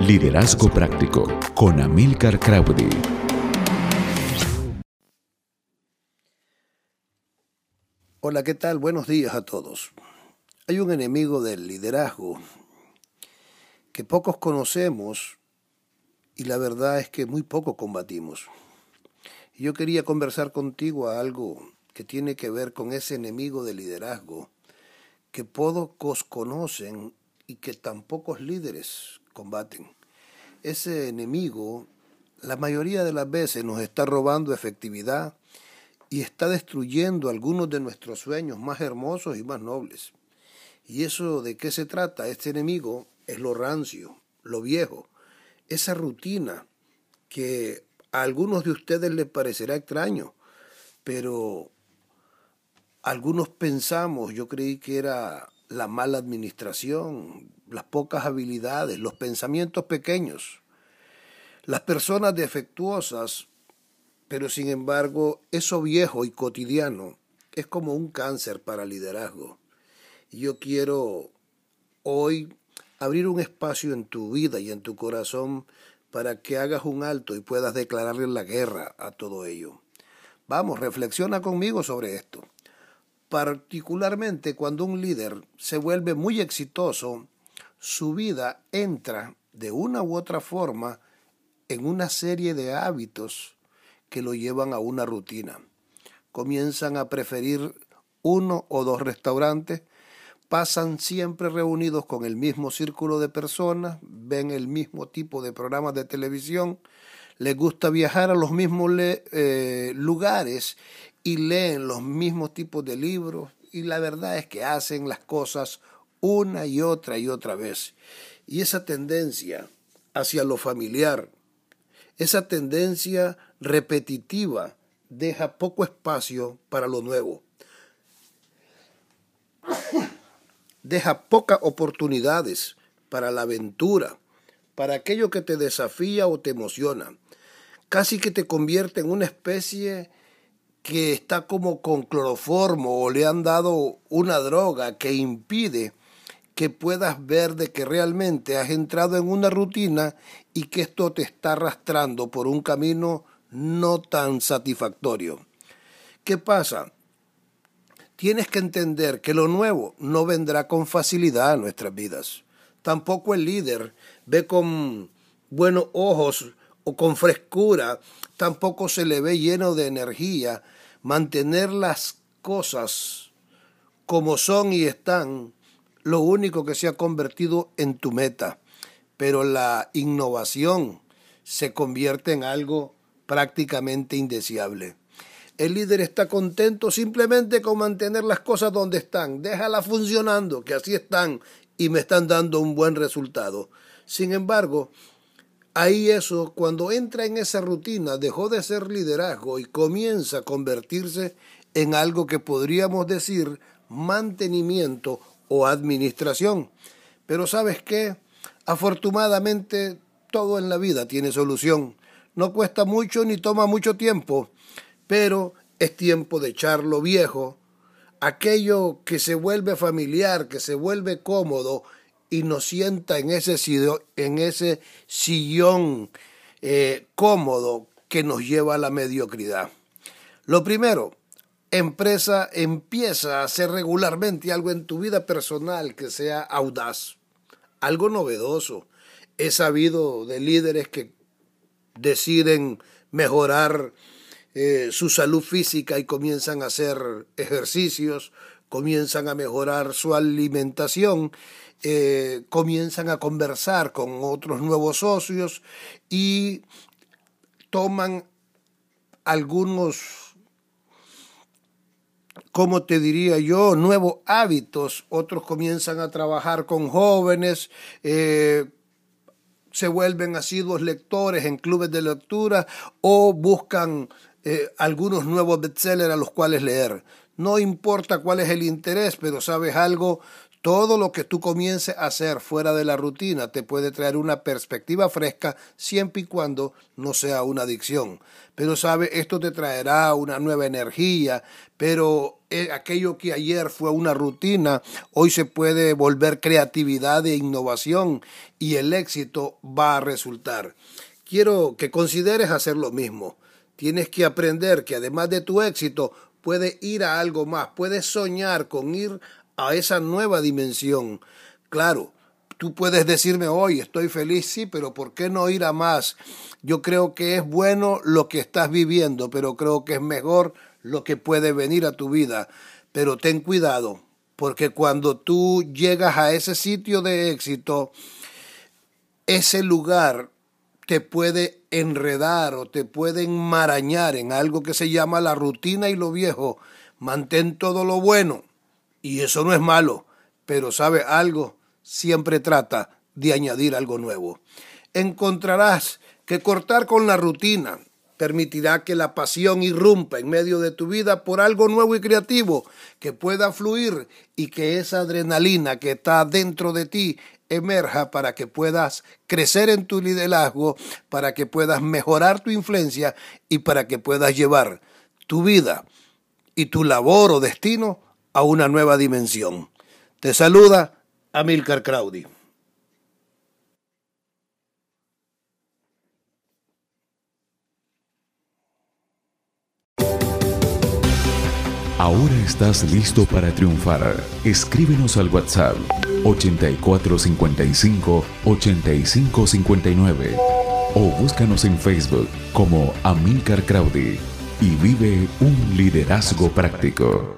Liderazgo Práctico con Amilcar Crowdy. Hola, ¿qué tal? Buenos días a todos. Hay un enemigo del liderazgo que pocos conocemos y la verdad es que muy poco combatimos. Yo quería conversar contigo a algo que tiene que ver con ese enemigo del liderazgo que pocos conocen y que tan pocos líderes combaten. Ese enemigo la mayoría de las veces nos está robando efectividad y está destruyendo algunos de nuestros sueños más hermosos y más nobles. ¿Y eso de qué se trata? Este enemigo es lo rancio, lo viejo, esa rutina que a algunos de ustedes les parecerá extraño, pero algunos pensamos, yo creí que era la mala administración, las pocas habilidades, los pensamientos pequeños, las personas defectuosas, pero sin embargo eso viejo y cotidiano es como un cáncer para el liderazgo. Y yo quiero hoy abrir un espacio en tu vida y en tu corazón para que hagas un alto y puedas declararle la guerra a todo ello. Vamos, reflexiona conmigo sobre esto particularmente cuando un líder se vuelve muy exitoso, su vida entra de una u otra forma en una serie de hábitos que lo llevan a una rutina. Comienzan a preferir uno o dos restaurantes, pasan siempre reunidos con el mismo círculo de personas, ven el mismo tipo de programas de televisión, les gusta viajar a los mismos eh, lugares y leen los mismos tipos de libros y la verdad es que hacen las cosas una y otra y otra vez. Y esa tendencia hacia lo familiar, esa tendencia repetitiva deja poco espacio para lo nuevo. Deja pocas oportunidades para la aventura, para aquello que te desafía o te emociona. Casi que te convierte en una especie que está como con cloroformo o le han dado una droga que impide que puedas ver de que realmente has entrado en una rutina y que esto te está arrastrando por un camino no tan satisfactorio. ¿Qué pasa? Tienes que entender que lo nuevo no vendrá con facilidad a nuestras vidas. Tampoco el líder ve con buenos ojos o con frescura, tampoco se le ve lleno de energía mantener las cosas como son y están, lo único que se ha convertido en tu meta. Pero la innovación se convierte en algo prácticamente indeseable. El líder está contento simplemente con mantener las cosas donde están. Déjalas funcionando, que así están y me están dando un buen resultado. Sin embargo, Ahí eso, cuando entra en esa rutina, dejó de ser liderazgo y comienza a convertirse en algo que podríamos decir mantenimiento o administración. Pero sabes qué? Afortunadamente todo en la vida tiene solución. No cuesta mucho ni toma mucho tiempo, pero es tiempo de echarlo viejo, aquello que se vuelve familiar, que se vuelve cómodo y nos sienta en ese, en ese sillón eh, cómodo que nos lleva a la mediocridad. Lo primero, empresa empieza a hacer regularmente algo en tu vida personal que sea audaz, algo novedoso. He sabido de líderes que deciden mejorar eh, su salud física y comienzan a hacer ejercicios, comienzan a mejorar su alimentación eh, comienzan a conversar con otros nuevos socios y toman algunos, como te diría yo, nuevos hábitos. Otros comienzan a trabajar con jóvenes, eh, se vuelven asiduos lectores en clubes de lectura o buscan eh, algunos nuevos bestsellers a los cuales leer. No importa cuál es el interés, pero sabes algo, todo lo que tú comiences a hacer fuera de la rutina te puede traer una perspectiva fresca siempre y cuando no sea una adicción. Pero sabe, esto te traerá una nueva energía, pero eh, aquello que ayer fue una rutina, hoy se puede volver creatividad e innovación y el éxito va a resultar. Quiero que consideres hacer lo mismo. Tienes que aprender que además de tu éxito, puedes ir a algo más, puedes soñar con ir a esa nueva dimensión. Claro, tú puedes decirme hoy estoy feliz, sí, pero ¿por qué no ir a más? Yo creo que es bueno lo que estás viviendo, pero creo que es mejor lo que puede venir a tu vida. Pero ten cuidado, porque cuando tú llegas a ese sitio de éxito, ese lugar te puede enredar o te puede enmarañar en algo que se llama la rutina y lo viejo. Mantén todo lo bueno y eso no es malo, pero sabe algo, siempre trata de añadir algo nuevo. Encontrarás que cortar con la rutina permitirá que la pasión irrumpa en medio de tu vida por algo nuevo y creativo que pueda fluir y que esa adrenalina que está dentro de ti emerja para que puedas crecer en tu liderazgo, para que puedas mejorar tu influencia y para que puedas llevar tu vida y tu labor o destino a una nueva dimensión. Te saluda Amilcar Crowdy. Ahora estás listo para triunfar. Escríbenos al WhatsApp 8455 8559 o búscanos en Facebook como Amilcar Crowdy y vive un liderazgo práctico.